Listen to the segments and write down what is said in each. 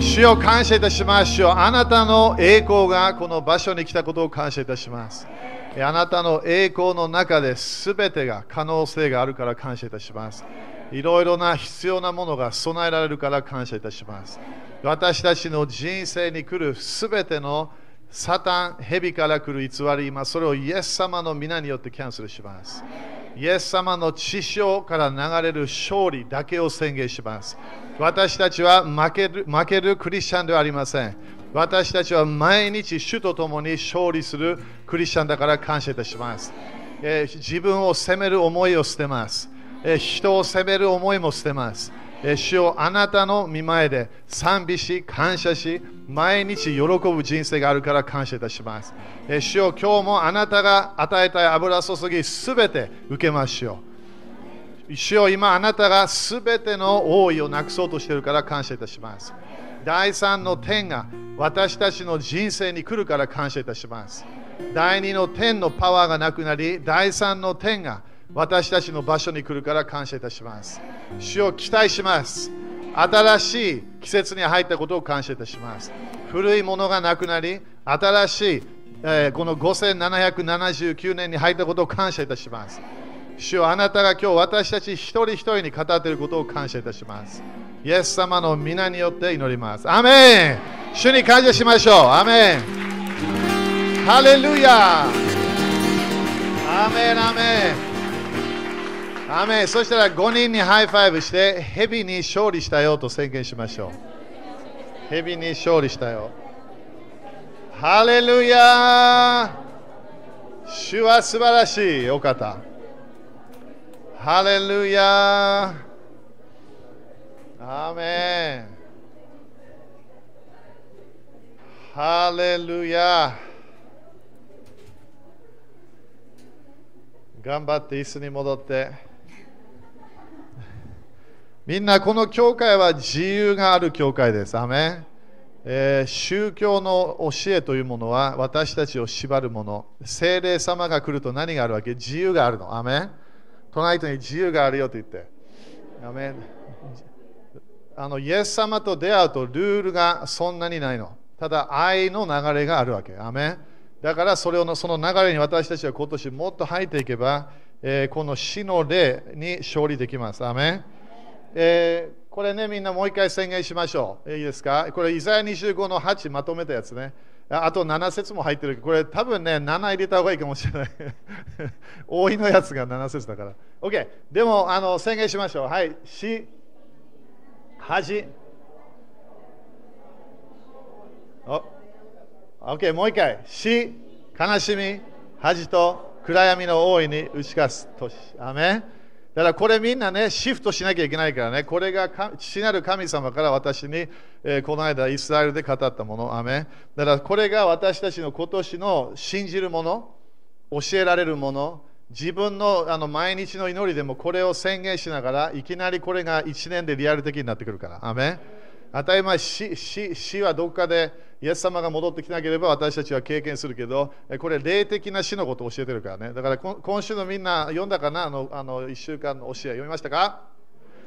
主よ感謝いたします。主よあなたの栄光がこの場所に来たことを感謝いたします。あなたの栄光の中で全てが可能性があるから感謝いたします。いろいろな必要なものが備えられるから感謝いたします。私たちの人生に来る全てのサタン、蛇から来る偽り、今それをイエス様の皆によってキャンセルします。イエス様の血潮から流れる勝利だけを宣言します。私たちは負ける負けるクリスチャンではありません。私たちは毎日主と共に勝利するクリスチャンだから感謝いたします。えー自分を責める思いを捨てます。えー人を責める思いも捨てます。えー主をあなたの見前で賛美し、感謝し、毎日喜ぶ人生があるから感謝いたします。えー主を今日もあなたが与えたい油注ぎすべて受けましょう。主よ今あなたがすべての王位をなくそうとしているから感謝いたします。第三の天が私たちの人生に来るから感謝いたします。第二の天のパワーがなくなり、第三の天が私たちの場所に来るから感謝いたします。主を期待します。新しい季節に入ったことを感謝いたします。古いものがなくなり、新しい、えーこの5779年に入ったことを感謝いたします。主よあなたが今日私たち一人一人に語っていることを感謝いたします。イエス様の御名によって祈ります。アメン主に感謝しましょう。アメンハレルヤアメンアメンアメンそしたら5人に high five して蛇に勝利したよと宣言しましょう。蛇に勝利したよ。ハレルヤ主は素晴らしいお方。ハレルヤアーメンハレルヤ頑張って椅子に戻ってみんなこの教会は自由がある教会です。アメンえー宗教の教えというものは私たちを縛るもの。精霊様が来ると何があるわけ？自由があるの。アメン隣人に自由があるよと言って。アメあのイエス様と出会うとルールがそんなにないの。ただ愛の流れがあるわけ。アメだからそれをその流れに私たちは今年もっと入っていけば、えーこの死の霊に勝利できます。アメえーこれね、みんなもう一回宣言しましょう。いいですか？これ、イザヤ25の8まとめたやつね。あと7節も入ってるけど、これ多分ね、7入れた方がいいかもしれない。多いのやつが7節だから。OK。でも、あの宣言しましょう。はい。死、恥。お OK、もう一回。死、悲しみ、恥と暗闇の大いに打ち勝つ年。アメンだからこれみんなね、シフトしなきゃいけないからね、これが父なる神様から私に、えーこの間イスラエルで語ったもの、アメだからこれが私たちの今年の信じるもの、教えられるもの、自分のあの毎日の祈りでもこれを宣言しながら、いきなりこれが1年でリアル的になってくるから、アメ当たり前死死、死はどっかでイエス様が戻ってきなければ私たちは経験するけど、これ霊的な死のことを教えてるからね。だから今週のみんな読んだかな？あのあの1週間の教え読みましたか？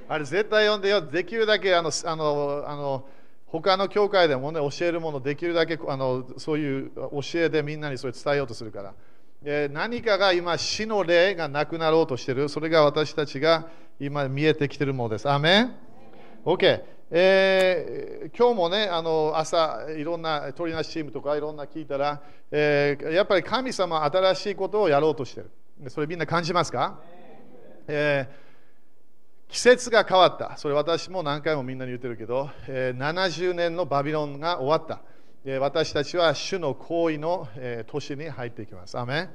あれ絶対読んでよ。できるだけあのあのあの他の教会でもね教えるものできるだけあのそういう教えでみんなにそれ伝えようとするから。え何かが今死の霊がなくなろうとしてる。それが私たちが今見えてきてるものです。アーメン？OK、えー今日もね、あの朝、いろんな鳥なしチームとかいろんな聞いたら、えーやっぱり神様新しいことをやろうとしてる。それみんな感じますか、えー季節が変わった。それ私も何回もみんなに言ってるけど、えー70年のバビロンが終わった。えー私たちは主の行為の、えー年に入っていきます。アメ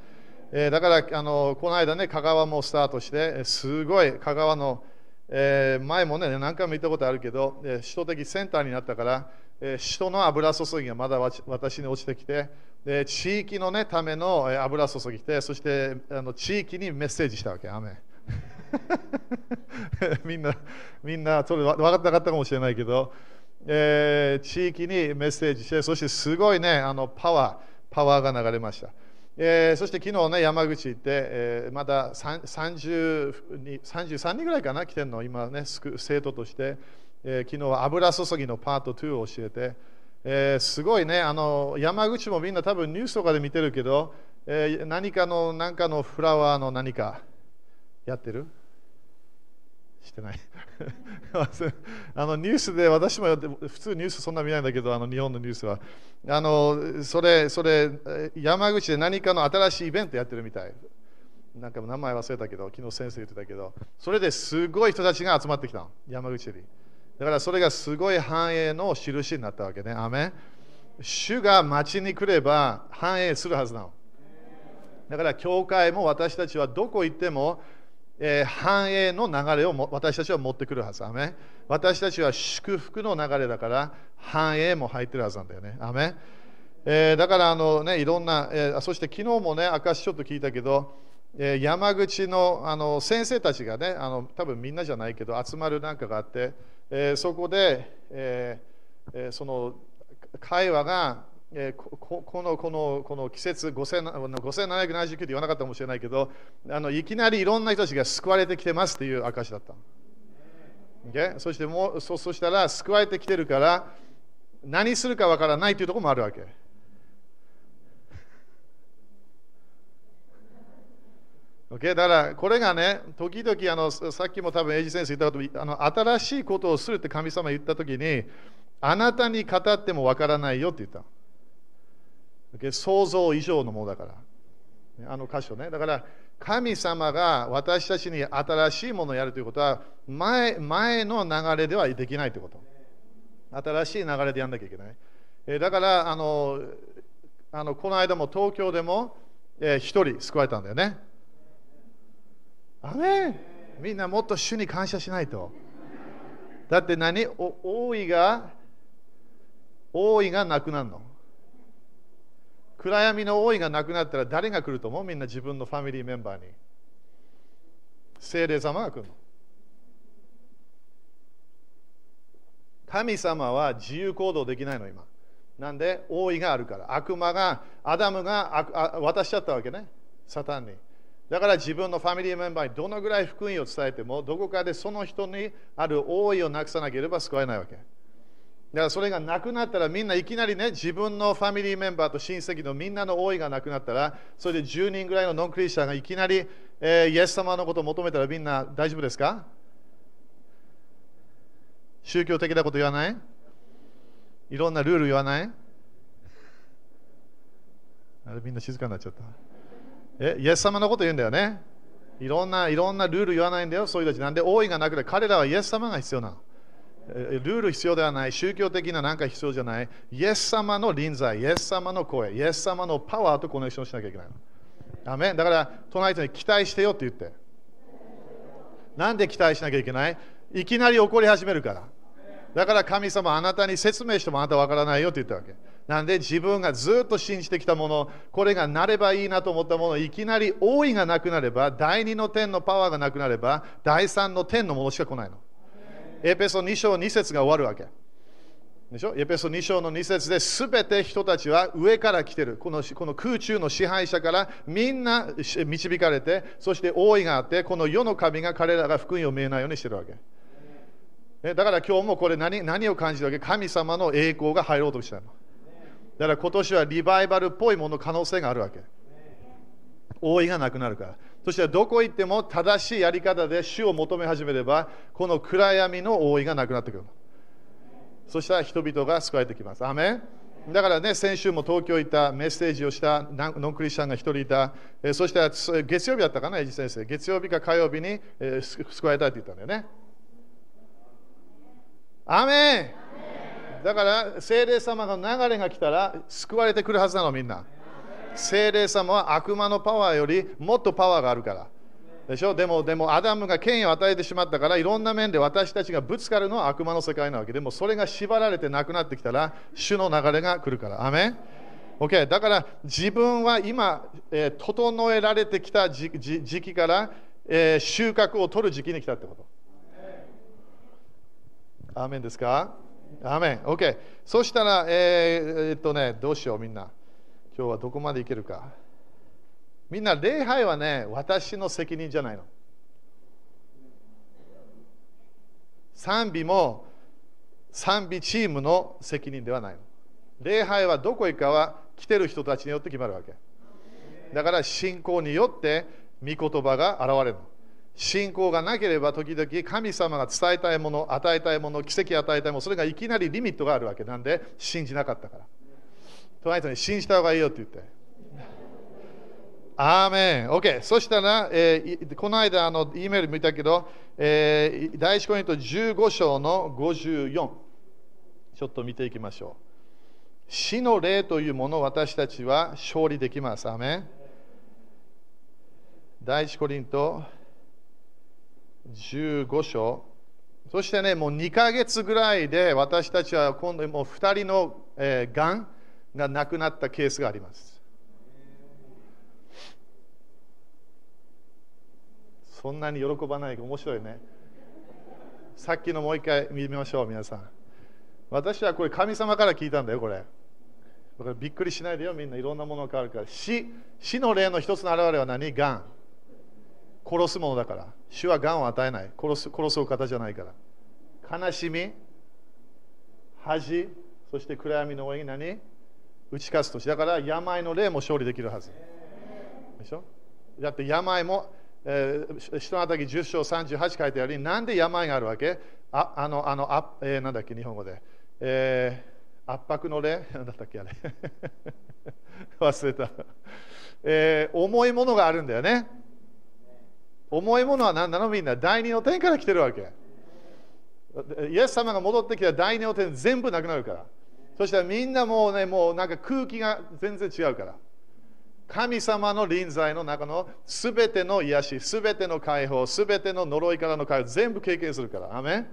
えーだからあのこの間ね、香川もスタートして、すごい香川の、えー前もね、何回も言ったことあるけど、えー首都的センターになったから、えー首都の油注ぎがまだわ私に落ちてきて、で地域の、ね、ための油注ぎて、そしてあの地域にメッセージしたわけ。アーメンみんな、みんな、それ分かってなかったかもしれないけど、えー地域にメッセージして、そしてすごいね、あのパワー、パワーが流れました。えーそして昨日ね、山口行って、えーまだ33人ぐらいかな、来てるの、今ね、生徒として、えー昨日は油注ぎのパート2を教えて、えーすごいねあの、山口もみんな多分ニュースとかで見てるけど、えー何かの何かのフラワーの何かやってる？してない。あのニュースで私も普通ニュースそんな見ないんだけどあの日本のニュースは。あのそれそれ山口で何かの新しいイベントやってるみたい。なんか名前忘れたけど昨日先生言ってたけど。それですごい人たちが集まってきたの山口に。だからそれがすごい繁栄の印になったわけね。アメ主が町に来れば繁栄するはずなの。だから教会も私たちはどこ行っても、えー繁栄の流れをも私たちは持ってくるはず。アメ私たちは祝福の流れだから繁栄も入ってるはずなんだよね。アメえーだからあの、ね、いろんな、えーそして昨日もね、証ちょっと聞いたけど、えー山口のあの先生たちがね、あの多分みんなじゃないけど、集まるなんかがあって、えーそこで、えーえーその会話が、えーここのこのこの季節5779って言わなかったかもしれないけどあのいきなりいろんな人たちが救われてきてますっていう証だった。Okay? そしてもうそそしたら救われてきてるから何するかわからないというところもあるわけ。Okay? だからこれがね、時々あのさっきも多分エイジ先生言ったことあの新しいことをするって神様言ったときにあなたに語ってもわからないよって言った。想像以上のものだから。あの箇所ね。だから神様が私たちに新しいものをやるということは前前の流れではできないということ。新しい流れでやんなきゃいけない。えだからあのあのこの間も東京でもえー一、人救われたんだよね。アメンみんなもっと主に感謝しないと。だって何？お王位が王位がなくなるの。暗闇の王位がなくなったら誰が来ると思う？みんな自分のファミリーメンバーに。聖霊様が来るの。神様は自由行動できないの今。なんで？王位があるから。悪魔が、アダムが渡しちゃったわけね。サタンに。だから自分のファミリーメンバーにどのぐらい福音を伝えても、どこかでその人にある王位をなくさなければ救えないわけ。だからそれがなくなったらみんないきなりね、自分のファミリーメンバーと親戚のみんなの王位がなくなったら、それで10人ぐらいのノンクリスチャンがいきなり、えーイエス様のことを求めたらみんな大丈夫ですか？宗教的なこと言わない？いろんなルール言わない？あれみんな静かになっちゃった。え、イエス様のこと言うんだよね？いろんな、いろんなルール言わないんだよ、そういう人たち。なんで王位がなくて、彼らはイエス様が必要なの。ルール必要ではない、宗教的ななんか必要じゃない、イエス様の臨在、イエス様の声、イエス様のパワーとコネクションしなきゃいけないの。アメだから、隣人に期待してよって言って。なんで期待しなきゃいけない？いきなり怒り始めるから。だから神様あなたに説明してもあなたわからないよって言ったわけ。なんで自分がずっと信じてきたもの、これがなればいいなと思ったもの、いきなり王位がなくなれば、第二の天のパワーがなくなれば、第三の天のものしか来ないの。エペソ2章2節が終わるわけ。でしょ？エペソ2章の2節で全て人たちは上から来てる。このこの空中の支配者からみんな導かれてそして王位があってこの世の神が彼らが福音を見えないようにしてるわけ。えだから今日もこれ何何を感じるわけ？神様の栄光が入ろうとしたの。だから今年はリバイバルっぽいもの可能性があるわけ。王位がなくなるから。そしてどこ行っても正しいやり方で主を求め始めればこの暗闇の王位がなくなってくるそしたら人々が救われてきます。アメだからね、先週も東京行ったメッセージをしたノンクリスチャンが一人いた、えーそしてつ月曜日だったかな、エイジ先生。月曜日か火曜日に、えー救われたって言ったんだよね。アメだから、聖霊様の流れが来たら救われてくるはずなの、みんな。聖霊様は悪魔のパワーよりもっとパワーがあるから。でしょ？でも、でも、アダムが権威を与えてしまったから、いろんな面で私たちがぶつかるのは悪魔の世界なわけでも、それが縛られてなくなってきたら、主の流れが来るから。アメン？OK、だから自分は今、えー整えられてきた時時時期から、えー収穫を取る時期に来たってこと。アーメンですか？アーメン。OK。そしたら、えーえーっとね、どうしよう、みんな。今日はどこまでいけるか。みんな、礼拝はね、私の責任じゃないの。賛美も賛美チームの責任ではないの。礼拝はどこへかは来てる人たちによって決まるわけ。だから信仰によって御言葉が現れるの。信仰がなければ時々神様が伝えたいもの、与えたいもの、奇跡与えたいもの、それがいきなりリミットがあるわけなんで信じなかったから。隣人に信じた方がいいよって言って。アーメン。OK。そしたら、えー、この間あの、E メール見たけど、えー、第1コイント15章の54。ちょっと見ていきましょう。死の霊というものを私たちは勝利できます。アーメン。第1コリント15章。そしてね、もう2ヶ月ぐらいで私たちは今度もう2人の、えー、がんが亡くなったケースがあります。そんなに喜ばない面白いね。さっきのもう一回見ましょう、皆さん。私はこれ神様から聞いたんだよ、これ。だからびっくりしないでよ、みんないろんなものが変わるから。死死の霊の一つの表れは何？がん。殺すものだから。主はがんを与えない。殺す殺すお方じゃないから。悲しみ、恥、そして暗闇の上に何？打ち勝つとし。だから病の霊も勝利できるはず。でしょ？だって病も、えー、人のたり10章38書いてあり、なんで病があるわけ？ああの、あの、あえー、なんだっけ、日本語で。えー、圧迫の霊？なんだったっけあれ？忘れた、えー、重いものがあるんだよね。重いものは何なの？みんな第二の点から来てるわけ。イエス様が戻ってきた第二の点全部なくなるから。そしたらみんなもうねもうなんか空気が全然違うから神様の臨在の中のすべての癒し、すべての解放、すべての呪いからの解放、全部経験するから。アメン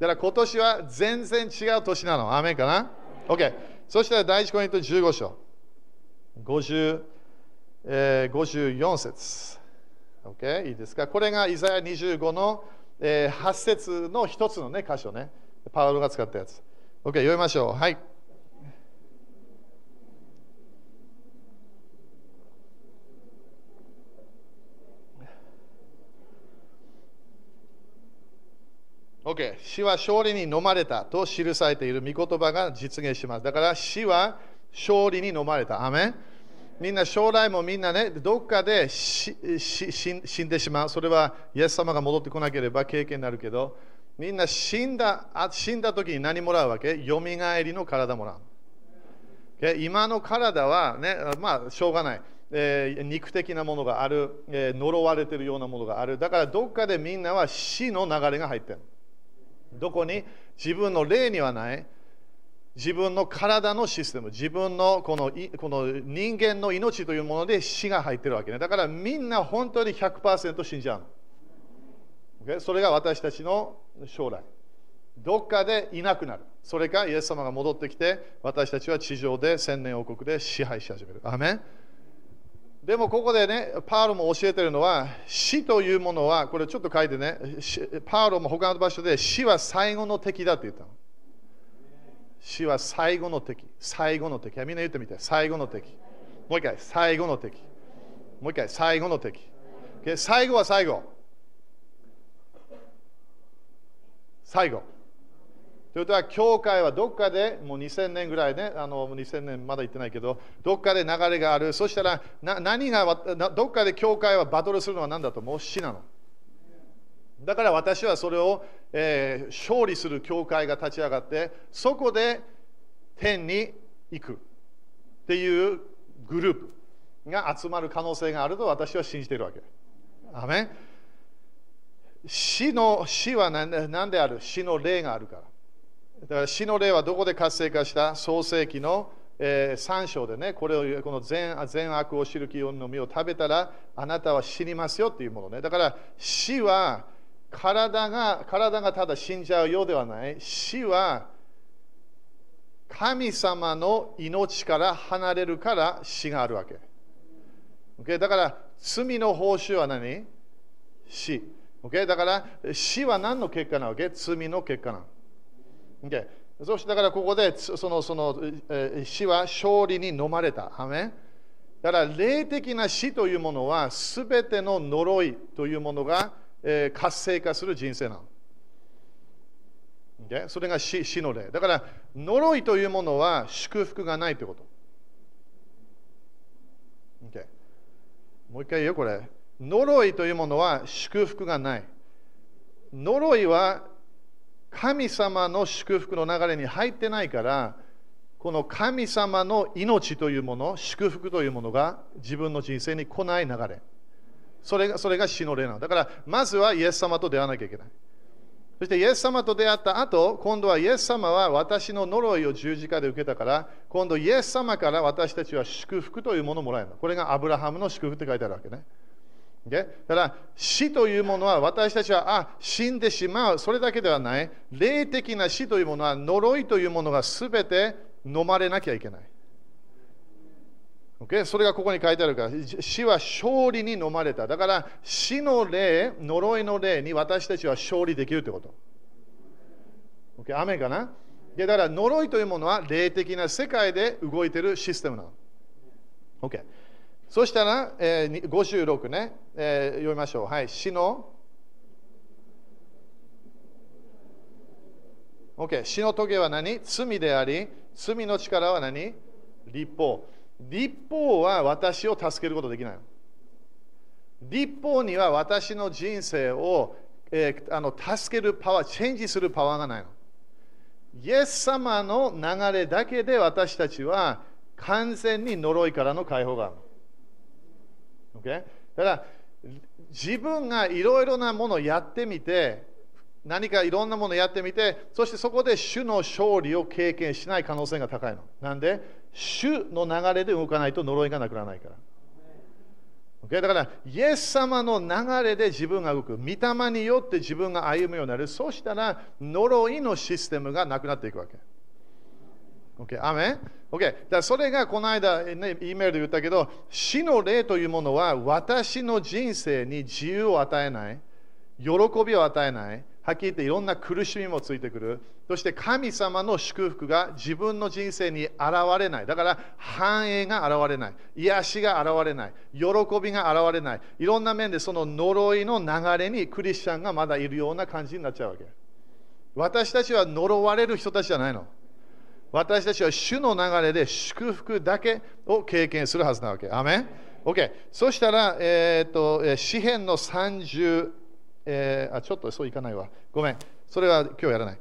だから今年は全然違う年なの。アメンかな ?OK。そしたら第1コイント15章。50、えー、54節。OK? いいですか？これがイザヤ25の、えー、8節の一つの、ね、箇所ね。パウロが使ったやつ。OK、読みましょう。はい。OK、死は勝利に飲まれたと記されている御言葉が実現します。だから死は勝利に飲まれた。アメンみんな将来もみんなね、どっかで死んでしまう。それはイエス様が戻ってこなければ経験になるけど、みんな死んだ死んだ時に何もらうわけ？よみがえりの体もらう。今の体はね、まあしょうがない。えー、肉的なものがある、えー、呪われているようなものがある。だからどっかでみんなは死の流れが入ってる。どこに？自分の霊にはない自分の体のシステム、自分のこのこの人間の命というもので死が入ってるわけね。だからみんな本当に100%死んじゃうの。それが私たちの将来。どっかでいなくなる。それかイエス様が戻ってきて、私たちは地上で千年王国で支配し始める。アメンでもここでね、パウロも教えてるのは、死というものは、これちょっと書いてね、パウロも他の場所で死は最後の敵だって言ったの。死は最後の敵。最後の敵。みんな言ってみて。最後の敵。もう一回、最後の敵。もう一回、最後の敵。最後は最後。最後。ということは、教会はどっかで、もう2000年ぐらいね、あの2000年まだ行ってないけど、どっかで流れがある。そしたら、な何がどっかで教会はバトルするのは何だともう？死なの。だから私はそれを、えー、勝利する教会が立ち上がって、そこで天に行くっていうグループが集まる可能性があると私は信じているわけ。アメ死の死は何である？死の霊があるから。だから死の霊はどこで活性化した？創世記の、えー、3章でね、これをこの善善悪を知る木の実を食べたらあなたは死にますよっていうものね。だから死は体が体がただ死んじゃうようではない。死は神様の命から離れるから死があるわけ。Okay? だから罪の報酬は何？死。Okay? だから死は何の結果なわけ？罪の結果なの。Okay、そしてだからここでそのその、えー、死は勝利に飲まれた。アメだから霊的な死というものはすべての呪いというものが、えー、活性化する人生なの。Okay? それが死死の霊。だから、呪いというものは祝福がないということ。Okay? もう一回言うよ、これ。呪いというものは祝福がない。呪いは神様の祝福の流れに入ってないから、この神様の命というもの、祝福というものが自分の人生に来ない流れ。それがそれが死の霊なの。だから、まずはイエス様と出会わなきゃいけない。そしてイエス様と出会った後、今度はイエス様は私の呪いを十字架で受けたから、今度イエス様から私たちは祝福というものをもらえるの。これがアブラハムの祝福って書いてあるわけね。だから死というものは私たちはあ死んでしまうそれだけではない霊的な死というものは呪いというものがすべて飲まれなきゃいけない。Okay? それがここに書いてあるから死は勝利に飲まれた。だから死の霊、呪いの霊に私たちは勝利できるということ。Okay? 雨かな？だから呪いというものは霊的な世界で動いているシステムなの。Okay. そしたら、えー、56ね、えー、読みましょう。はい、死の、OK、死の棘は何？罪であり、罪の力は何？立法。立法は私を助けることできない。立法には私の人生を、えー、あの助けるパワー、チェンジするパワーがないの。イエス様の流れだけで私たちは完全に呪いからの解放がある。Okay? だから自分がいろいろなものをやってみて何かいろんなものをやってみてそしてそこで主の勝利を経験しない可能性が高いの。なんで？主の流れで動かないと呪いがなくならないから、okay? だからイエス様の流れで自分が動く。御霊によって自分が歩むようになる。そうしたら呪いのシステムがなくなっていくわけ。OK、アメン ?OK。だそれがこの間、ね、E メールで言ったけど、死の霊というものは私の人生に自由を与えない、喜びを与えない、はっきり言っていろんな苦しみもついてくる。そして神様の祝福が自分の人生に現れない。だから繁栄が現れない。癒しが現れない。喜びが現れない。いろんな面でその呪いの流れにクリスチャンがまだいるような感じになっちゃうわけ。私たちは呪われる人たちじゃないの。私たちは主の流れで祝福だけを経験するはずなわけ。アメン ?OK。そしたら、えー、っと、詩篇の30、えー、あ、ちょっとそういかないわ。ごめん。それは今日やらない。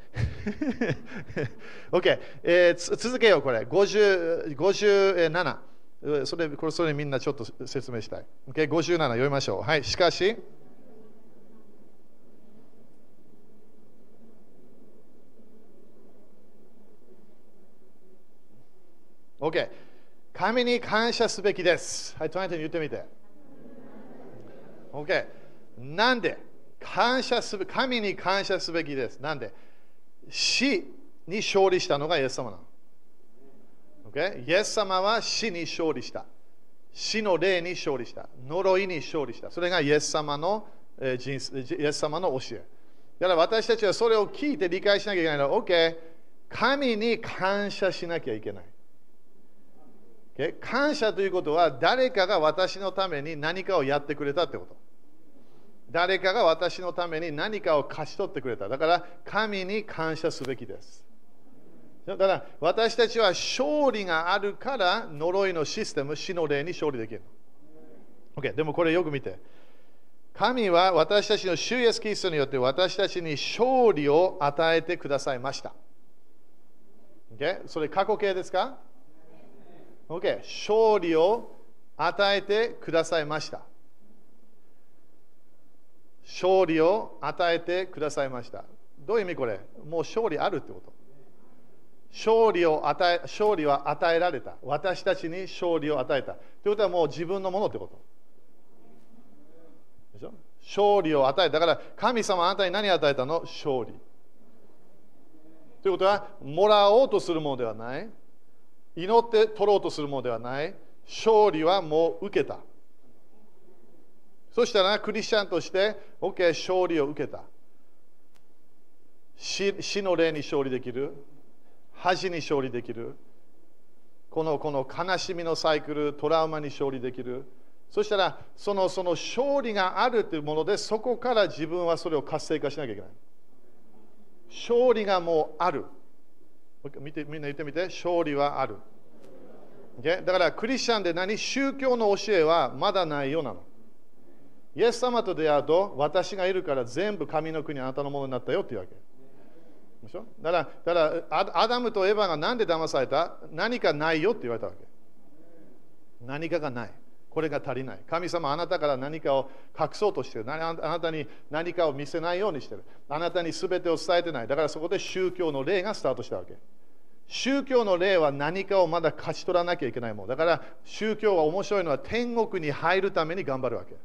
OK、えー、続けよう、これ。50 57。それこれそれみんなちょっと説明したい。OK、57読みましょう。はい。しかし、OK。神に感謝すべきです。はい、隣人に言ってみて。OK。なんで感謝すべ神に感謝すべきです。なんで？死に勝利したのがイエス様なの。OK。イエス様は死に勝利した。死の霊に勝利した。呪いに勝利した。それがイエス様のえ人、イエス様の教え。だから私たちはそれを聞いて理解しなきゃいけないのは、OK。神に感謝しなきゃいけない。感謝ということは誰かが私のために何かをやってくれたってこと。誰かが私のために何かを勝ち取ってくれた。だから神に感謝すべきです。だから私たちは勝利があるから呪いのシステム、死の霊に勝利できる。Okay、でもこれよく見て。神は私たちの主イエスキリストによって私たちに勝利を与えてくださいました。Okay? それ過去形ですか？OK、勝利を与えてくださいました。勝利を与えてくださいました。どういう意味これ？もう勝利あるってこと。勝利を与え、勝利は与えられた。私たちに勝利を与えた。ということはもう自分のものってこと。でしょ？勝利を与えた。だから神様あなたに何を与えたの？勝利。ということは、もらおうとするものではない。祈って取ろうとするものではない。勝利はもう受けた。そしたらクリスチャンとして、OK、勝利を受けた。死死の霊に勝利できる。恥に勝利できる。このこの悲しみのサイクル、トラウマに勝利できる。そしたら、そのその勝利があるというもので、そこから自分はそれを活性化しなきゃいけない。勝利がもうある。見てみんな言ってみて、勝利はある。Okay? だからクリスチャンで何宗教の教えはまだないようなの。イエス様と出会うと、私がいるから全部神の国あなたのものになったよっていうわけ。でしょ？だからだからアダムとエヴァが何で騙された？何かないよって言われたわけ。何かがない。これが足りない。神様あなたから何かを隠そうとしている。あなたに何かを見せないようにしている。あなたに全てを伝えてない。だからそこで宗教の霊がスタートしたわけ。宗教の霊は何かをまだ勝ち取らなきゃいけないもん。だから宗教は面白いのは天国に入るために頑張るわけ。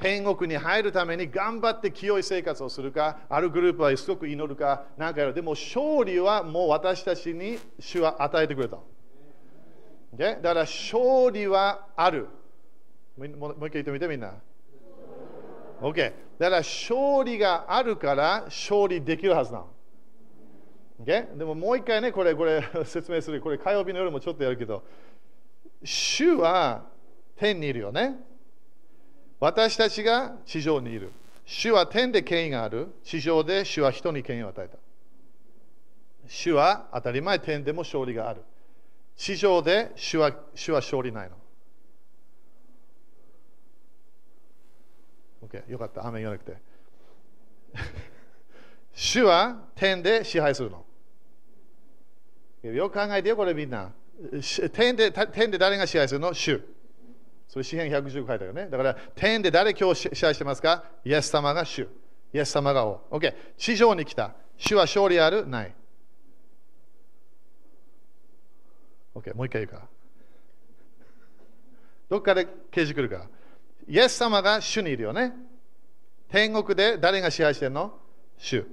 天国に入るために頑張って清い生活をするか、あるグループはすごく祈るか、なんかやる。でも勝利はもう私たちに主は与えてくれた。だから勝利はある。もう一回言ってみてみんな。OK。だから勝利があるから勝利できるはずなの。OK? でももう一回ね、これこれ 説明する。これ火曜日の夜もちょっとやるけど、主は天にいるよね。私たちが地上にいる。主は天で権威がある。地上で主は人に権威を与えた。主は当たり前天でも勝利がある。地上で主は主は勝利ないの。OK、よかった。雨言わなくて。主は天で支配するの。よく考えてよ、これみんな。天で天で誰が支配するの？主。それ詩篇110書いてあるよね。だから天で誰今日支配してますか？イエス様が主。イエス様が王。OK。地上に来た。主は勝利ある？ない。OK、もう一回言うか。どっかで刑事来るか。イエス様が主にいるよね。天国で誰が支配してるの？主。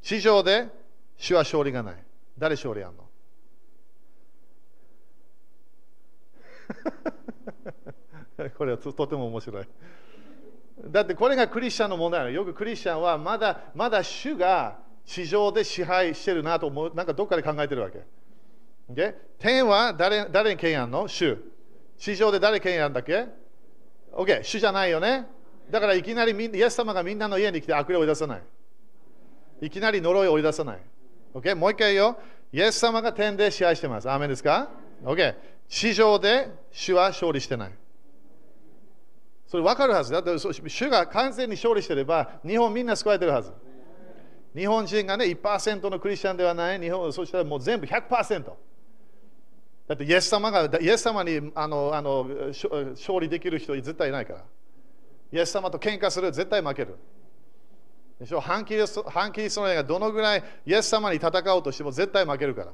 地上で主は勝利がない。誰勝利あんの？これはとても面白い。だってこれがクリスチャンの問題なの。よくクリスチャンはまだまだ主が地上で支配してるなと思う、なんかどっかで考えてるわけ。Okay? 天は誰誰に権威あるの主。地上で誰権威あるんだっけ ?OK、主じゃないよね。だからいきなりイエス様がみんなの家に来て悪霊を追い出さない。いきなり呪いを追い出さない。OK、もう一回言うよ。イエス様が天で支配してます。アーメンですか ?OK、地上で主は勝利してない。それ分かるはずだ。って主が完全に勝利してれば、日本みんな救われてるはず。日本人がね、1%のクリスチャンではない、日本そしたらもう全部100%。だってイエス様がイエス様にあのあの勝利できる人絶対いないから。イエス様と喧嘩する絶対負ける。でしょ？反キリスト反キリストのがどのぐらいイエス様に戦おうとしても絶対負けるから。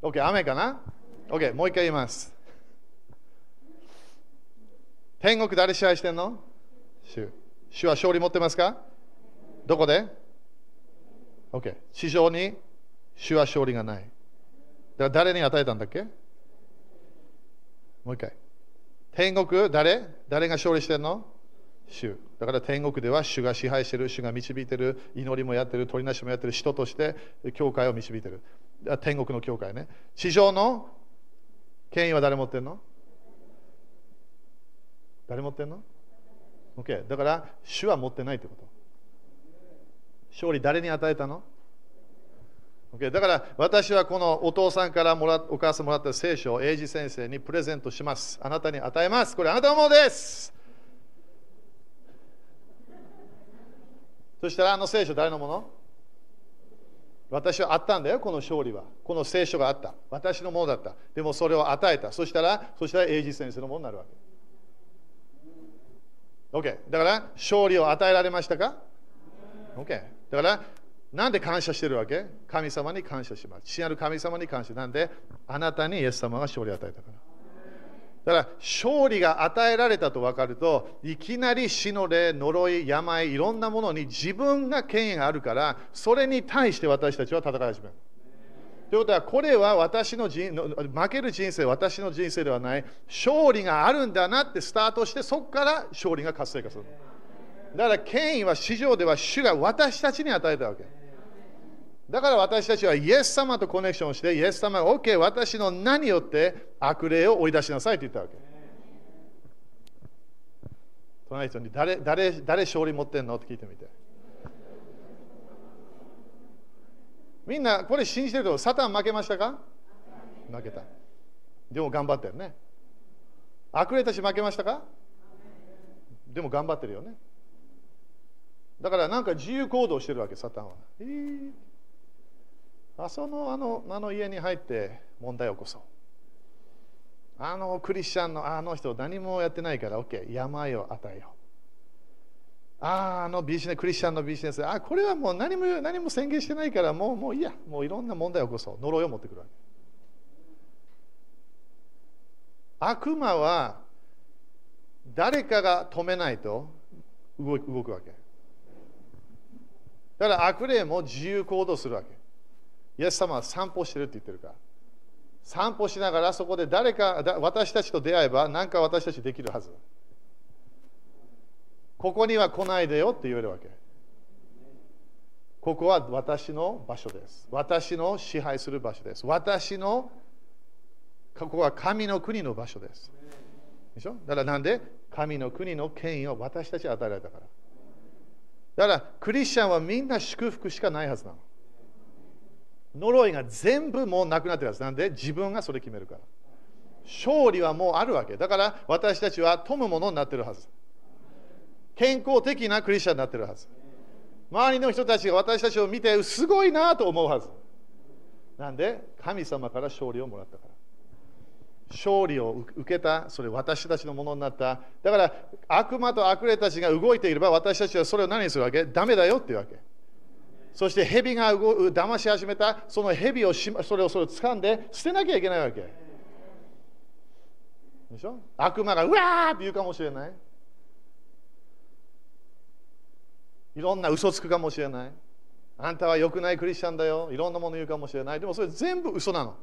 OK、雨かな ?OK、もう一回言います。天国誰支配してんの？主。主は勝利持ってますか？どこで ?OK。地上に主は勝利がない。から誰に与えたんだっけもう一回。天国誰誰が勝利してんの主。だから天国では主が支配してる、主が導いてる、祈りもやってる、取りなしもやってる、人として教会を導いてる。天国の教会ね。地上の権威は誰持ってんの誰持ってんの ?OK。だから主は持ってないってこと。勝利誰に与えたの Okay、だから私はこのお父さんからもらお母さんもらった聖書を英二先生にプレゼントします。あなたに与えます。これあなたのものです。そしたらあの聖書誰のもの？私はあったんだよ、この勝利は。この聖書があった。私のものだった。でもそれを与えた。そしたら、そしたら英二先生のものになるわけ。OK。だから勝利を与えられましたか ?OK。だからなんで感謝してるわけ？神様に感謝します。父なる神様に感謝。なんで？あなたにイエス様が勝利を与えたから。だから勝利が与えられたと分かるといきなり死の霊、呪い、病、いろんなものに自分が権威があるからそれに対して私たちは戦い始める。ということはこれは私の人負ける人生、私の人生ではない勝利があるんだなってスタートしてそこから勝利が活性化する。だから権威は市場では主が私たちに与えたわけ。だから私たちはイエス様とコネクションして、イエス様が OK、私の名によって悪霊を追い出しなさいと言ったわけ。隣の人に誰誰誰勝利持ってんの？って聞いてみて。みんなこれ信じてると、サタン負けましたか？負けた。でも頑張ってるね。悪霊たち負けましたか？でも頑張ってるよね。だからなんか自由行動してるわけ、サタンは。えーあそのあのあの家に入って問題を起こそう。あのクリスチャンのあの人何もやってないから OK、病を与えよう。ああ、あのビジネス、クリスチャンのビジネス、あこれはもう何も何も宣言してないからもうもういいや、もういろんな問題を起こそう。呪いを持ってくるわけ。悪魔は誰かが止めないと動くわけ。だから悪霊も自由行動するわけ。イエス様は散歩してるって言ってるから。散歩しながらそこで誰か私たちと出会えば何か私たちできるはず。ここには来ないでよって言えるわけ。ここは私の場所です。私の支配する場所です。私のここは神の国の場所です。でしょ？だからなんで？神の国の権威を私たちに与えられたから。だから、クリスチャンはみんな祝福しかないはずなの。呪いが全部もうなくなってるはずなんで、自分がそれ決めるから。勝利はもうあるわけ。だから私たちは富むものになってるはず。健康的なクリスチャンになってるはず。周りの人たちが私たちを見てすごいなと思うはず。なんで？神様から勝利をもらったから。勝利を受けた、それ私たちのものになった。だから悪魔と悪霊たちが動いていれば私たちはそれを何にするわけ？ダメだよっていうわけ。そして蛇が騙し始めた、その蛇をしそれをそれを掴んで捨てなきゃいけないわけ。でしょ？悪魔がうわーって言うかもしれない。いろんな嘘つくかもしれない。あんたは良くないクリスチャンだよ。いろんなもの言うかもしれない。でもそれ全部嘘なの。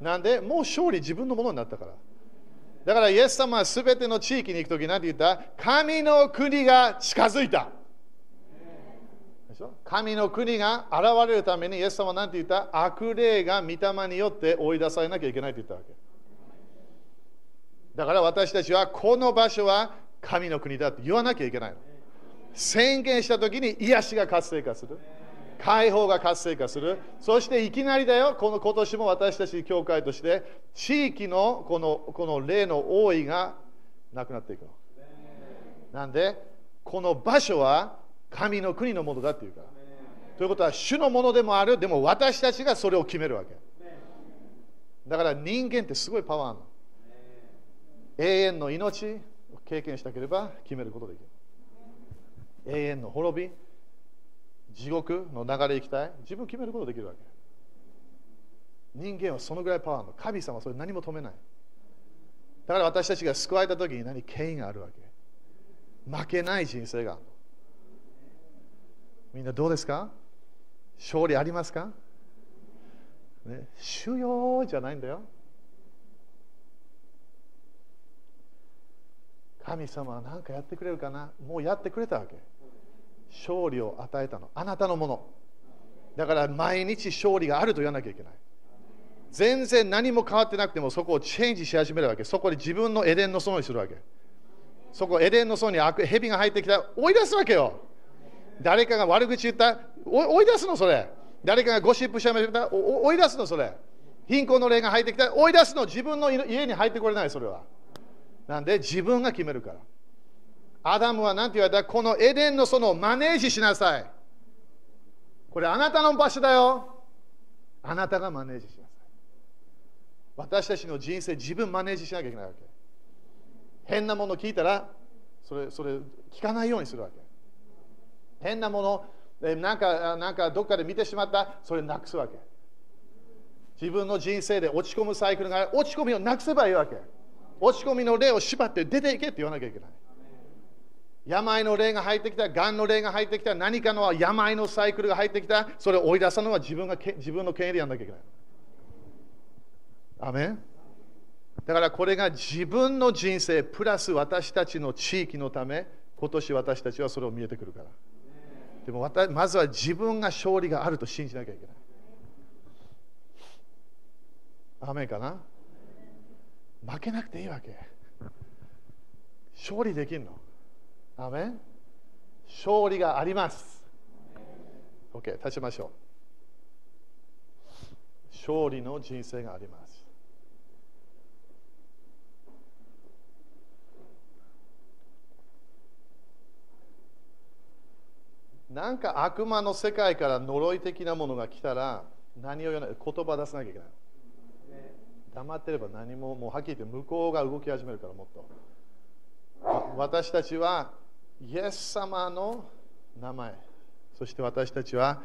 なんで？もう勝利自分のものになったから。だからイエス様は全ての地域に行くとき何て言った？神の国が近づいた。神の国が現れるためにイエス様は何て言った？悪霊が御霊によって追い出されなきゃいけないと言ったわけ。だから私たちはこの場所は神の国だって言わなきゃいけないの。宣言したときに癒しが活性化する。解放が活性化する。そしていきなりだよ、この今年も私たち教会として、地域のこのこの霊の多いがなくなっていくの。なんで、この場所は神の国のものだっていうから。ということは、主のものでもある、でも私たちがそれを決めるわけ。だから人間ってすごいパワーあるの。永遠の命を経験したければ決めることができる。永遠の滅び、地獄の流れ行きたい自分決めることできるわけ人間はそのぐらいパワーの神様はそれ何も止めないだから私たちが救われた時に何権威があるわけ負けない人生があるみんなどうですか？勝利ありますか、ね、主よじゃないんだよ神様は何かやってくれるかな？もうやってくれたわけ勝利を与えたの。あなたのもの。だから毎日勝利があると言わなきゃいけない。全然何も変わってなくてもそこをチェンジし始めるわけ。そこで自分のエデンの園にするわけ。そこエデンの園に蛇が入ってきたら追い出すわけよ。誰かが悪口言った追い出すのそれ。誰かがゴシップしゃべった追い出すのそれ。貧困の霊が入ってきたら追い出すの自分の家に入ってこれないそれは。なんで？自分が決めるから。アダムは何て言われた？このエデンの園をマネージしなさい。これあなたの場所だよ。あなたがマネージしなさい。私たちの人生自分マネージしなきゃいけないわけ。変なもの聞いたらそれそれ聞かないようにするわけ。変なものなんかなんかどっかで見てしまったそれなくすわけ。自分の人生で落ち込むサイクルが落ち込みをなくせばいいわけ。落ち込みの霊を縛って出ていけって言わなきゃいけない。病の霊が入ってきた、がんの霊が入ってきた、何かの病のサイクルが入ってきた、それを追い出すのは自分が自分の権威でやらなきゃいけない。アメンだからこれが自分の人生プラス私たちの地域のため、今年私たちはそれを見えてくるから。でもまずは自分が勝利があると信じなきゃいけない。アメかな？負けなくていいわけ。勝利できるの？アメ勝利があります。OK、立ちましょう。勝利の人生があります。なんか悪魔の世界から呪い的なものが来たら何を言わない言葉出さなきゃいけない。黙ってれば何ももうはっきり言って向こうが動き始めるからもっと。私たちはイエス様の名前、そして私たちは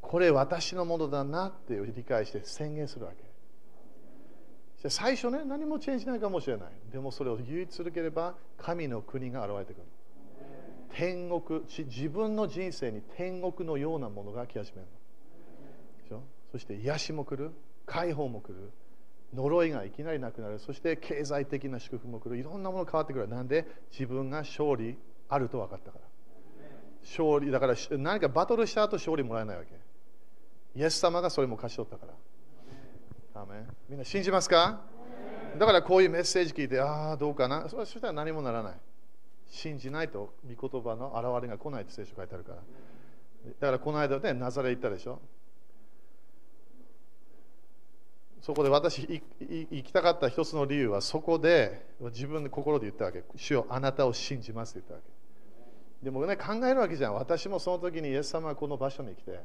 これ私のものだなっていう理解して宣言するわけ。最初ね、何もチェンジしないかもしれない。でもそれを言い続ければ神の国が現れてくる。天国、自分の人生に天国のようなものが来始める。しそして癒しも来る、解放も来る、呪いがいきなりなくなる、そして経済的な祝福も来る、いろんなもの変わってくる。なんで？自分が勝利あると分かったから。勝利、だから何かバトルした後勝利もらえないわけ。イエス様がそれも勝ち取ったから。アメみんな信じますか？だからこういうメッセージ聞いて、ああ、どうかなそしたら何もならない。信じないと御言葉の現れが来ないって聖書書いてあるから。だからこの間ね、ナザレ行ったでしょ？そこで私行きたかった一つの理由はそこで自分の心で言ったわけ。主よあなたを信じますって言ったわけ。でもね、考えるわけじゃん。私もその時にイエス様はこの場所に来て、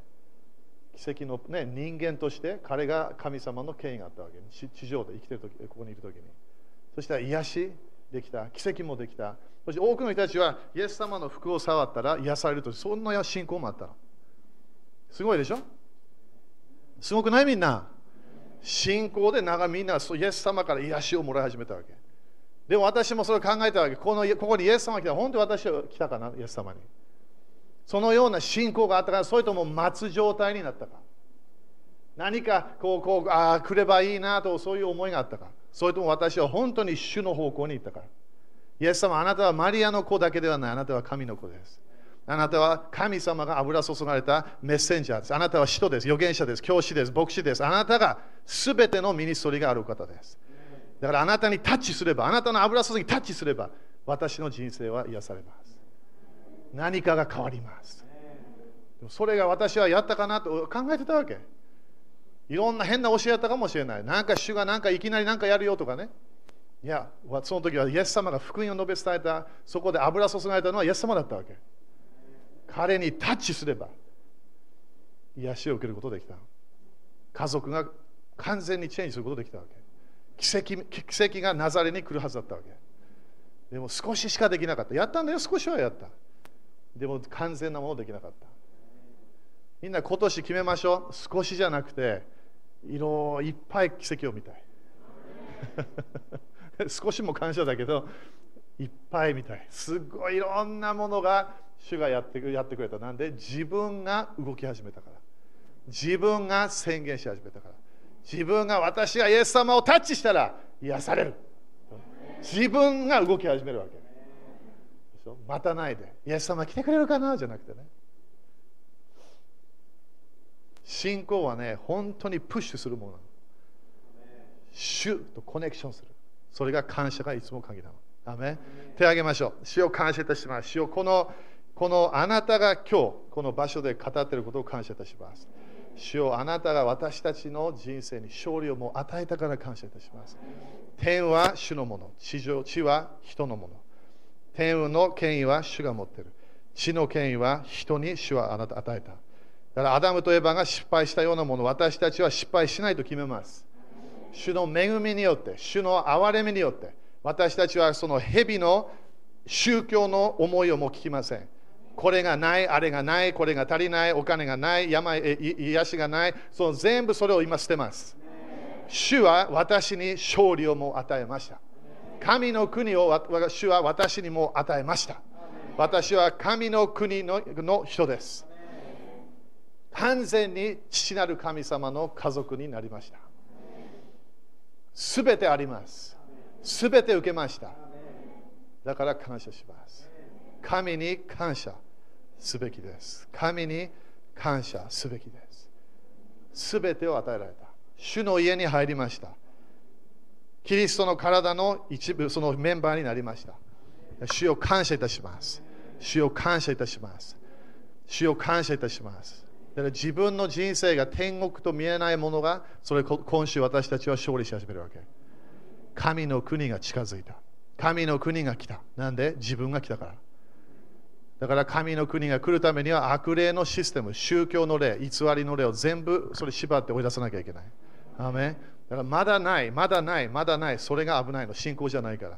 奇跡の、ね、人間として彼が神様の権威があったわけ。地上で生きてる時、ここにいる時に。そしたら癒しできた、奇跡もできた。そして多くの人たちはイエス様の服を触ったら癒されると、そんな信仰もあったの。すごいでしょ？すごくない？みんな。信仰で長みんなそイエス様から癒しをもらい始めたわけ。でも私もそれを考えたわけ。このここにイエス様が来たら本当に私は来たかな、イエス様に。そのような信仰があったから、それとも待つ状態になったか？何かこうこうああ来ればいいなとそういう思いがあったか？それとも私は本当に主の方向に行ったか？ら。イエス様、あなたはマリアの子だけではない。あなたは神の子です。あなたは神様が油注がれたメッセンジャーです。あなたは使徒です。預言者です。教師です。牧師です。あなたが全てのミニストリがある方です。だからあなたにタッチすれば、あなたの油注ぎタッチすれば、私の人生は癒されます。何かが変わります。でもそれが私はやったかなと考えてたわけ。いろんな変な教えやったかもしれない。なんか主がなんかいきなりなんかやるよとかね。いや、その時はイエス様が福音を述べ伝えた、そこで油注がれたのはイエス様だったわけ。彼にタッチすれば癒しを受けることができた。家族が完全にチェンジすることができたわけ。奇跡奇跡がナザレに来るはずだったわけ。でも少ししかできなかった。やったんだよ、少しはやった。でも完全なものできなかった。みんな今年決めましょう。少しじゃなくて、色いっぱい奇跡を見たい。少しも感謝だけど、いっぱい見たい。すごいいろんなものが主がやってやってくれた。なんで自分が動き始めたから。自分が宣言し始めたから。自分が私がイエス様をタッチしたら癒される。自分が動き始めるわけ。でしょ？待たないで。イエス様来てくれるかな？じゃなくてね。信仰はね、本当にプッシュするものなの。主とコネクションする。それが感謝がいつも鍵なの。アメ手を挙げましょう。主を感謝いたします。主をこのこのあなたが今日この場所で語っていることを感謝いたします。主をあなたが私たちの人生に勝利をも与えたから感謝いたします。天は主のもの、地上地は人のもの。天の権威は主が持っている。地の権威は人に主はあなた与えた。だからアダムとエバが失敗したようなもの、私たちは失敗しないと決めます。主の恵みによって、主の憐れみによって、私たちはその蛇の宗教の思いをも聞きません。これがない、あれがない、これが足りない、お金がない、病癒しがない、その全部それを今捨てます。主は私に勝利をも与えました。神の国を主は私にも与えました。私は神の国のの人です。完全に父なる神様の家族になりました。すべてあります。すべて受けました。だから感謝します。神に感謝すべきです。神に感謝すべきです。すべてを与えられた。主の家に入りました。キリストの体の一部、そのメンバーになりました。主を感謝いたします。主を感謝いたします。主を感謝いたします。自分の人生が天国と見えないものが、それ今週私たちは勝利し始めるわけ。神の国が近づいた。神の国が来た。なんで？自分が来たから。だから神の国が来るためには悪霊のシステム、宗教の霊、偽りの霊を全部それ縛って追い出さなきゃいけない。アメだからまだない、まだない、まだない、それが危ないの。信仰じゃないから。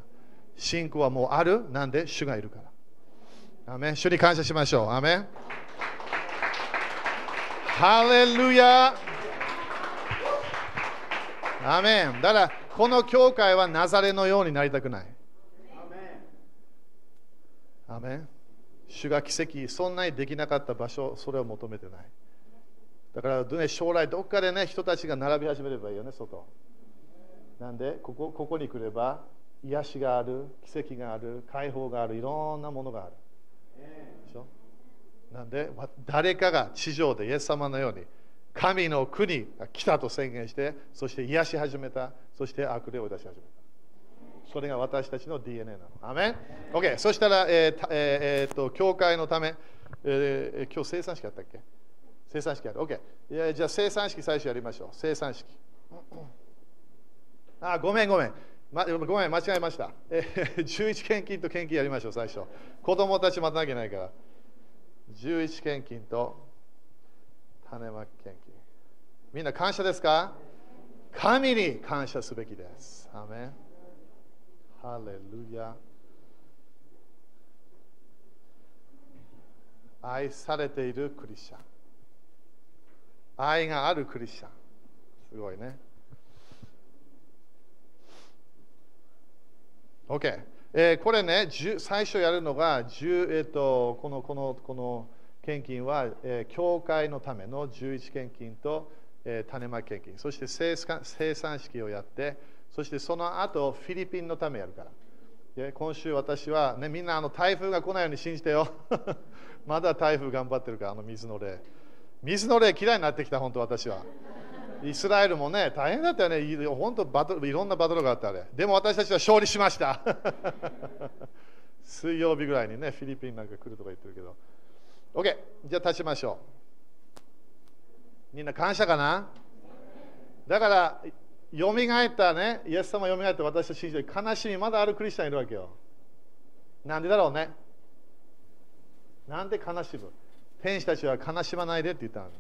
信仰はもうある、なんで？主がいるから。アメ主に感謝しましょう。アメハレルヤアメンだからこの教会はナザレのようになりたくない。アメン主が奇跡、そんなにできなかった場所、それを求めてない。だから、ね、将来どっかでね、人たちが並び始めればいいよね、外。なんで、ここここに来れば、癒しがある、奇跡がある、解放がある、いろんなものがある。でしょ？なんで、誰かが地上でイエス様のように、神の国が来たと宣言して、そして癒し始めた、そして悪霊を出し始めた。それが私たちの DNA なの。アメン ?OK。そしたら、えーえー、え、と教会のため、えー、今日生産式あったっけ？生産式ある。OK。いやじゃあ生産式最初やりましょう。生産式。あ、ごめんごめん。ま、ごめん、間違えました。えー、11献金と献金やりましょう、最初。子供たち待たなきゃいけないから。11献金と種まき献金。みんな感謝ですか？神に感謝すべきです。アメンハレルヤ。愛されているクリスチャン。愛があるクリスチャン。すごいね。OK。えー、これね、最初やるのが、えーと、このこのこの献金は、えー、教会のための11献金と、えー、種まき献金、そして生産生産式をやって、そしてその後フィリピンのためやるから。今週私は、ね、みんなあの台風が来ないように信じてよ。まだ台風頑張ってるから、あの水の霊。水の霊嫌いになってきた、本当私は。イスラエルもね、大変だったよね。本当バトルいろんなバトルがあったあれ。でも私たちは勝利しました。水曜日ぐらいにね、フィリピンなんか来るとか言ってるけど。OK、じゃあ立ちましょう。みんな感謝かな？だから、よみがえったね、イエス様よみがえって私たち信じて悲しみまだあるクリスチャンいるわけよ。なんでだろうね？なんで悲しむ？天使たちは悲しまないでって言ったのに。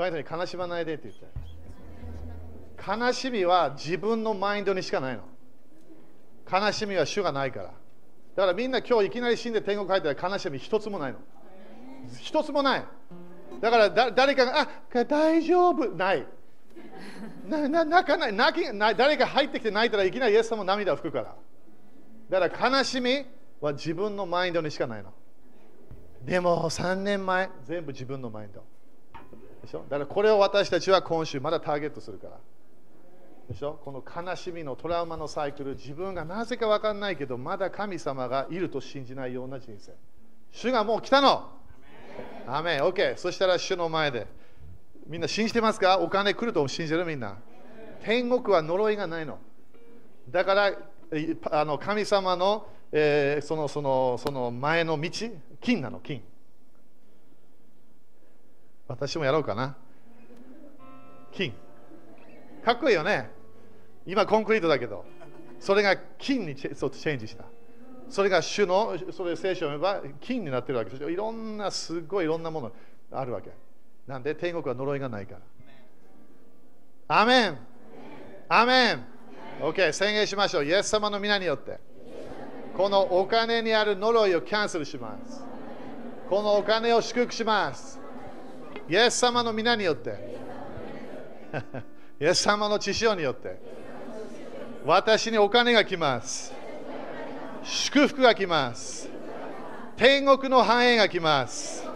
トライトに悲しまないでって言った。悲しみは自分のマインドにしかないの。悲しみは主がないから。だからみんな今日いきなり死んで天国入ったら悲しみ一つもないの。一つもない。だからだ誰かが、あ大丈夫ない。なな泣かない泣きな誰か入ってきて泣いたらいきなりイエス様涙を拭くからだから悲しみは自分のマインドにしかないのでも3年前全部自分のマインドでしょ？だからこれを私たちは今週まだターゲットするから。でしょ？この悲しみのトラウマのサイクル自分がなぜか分かんないけどまだ神様がいると信じないような人生。主がもう来たの。アメン OK そしたら主の前でみんな信じてますか？お金来ると信じる？みんな。天国は呪いがないの。だからあの神様の,、えー、そのそのその前の道、金なの、金。私もやろうかな。金。かっこいいよね。今コンクリートだけど、それが金にチェンジした。それが主の、それ聖書を読めば金になってるわけです。いろんな、すごいいろんなものあるわけ。なんで？天国は呪いがないから。アメンアメン !OK、宣言しましょう。イエス様の皆によって。このお金にある呪いをキャンセルします。このお金を祝福します。イエス様の皆によって。イエス様の知識によって。私にお金が来ます。祝福が来ます。天国の繁栄が来ます。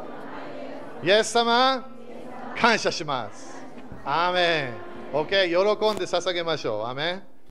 イエス様、感謝します。アーメン。OK、喜んで捧げましょう。アーメン。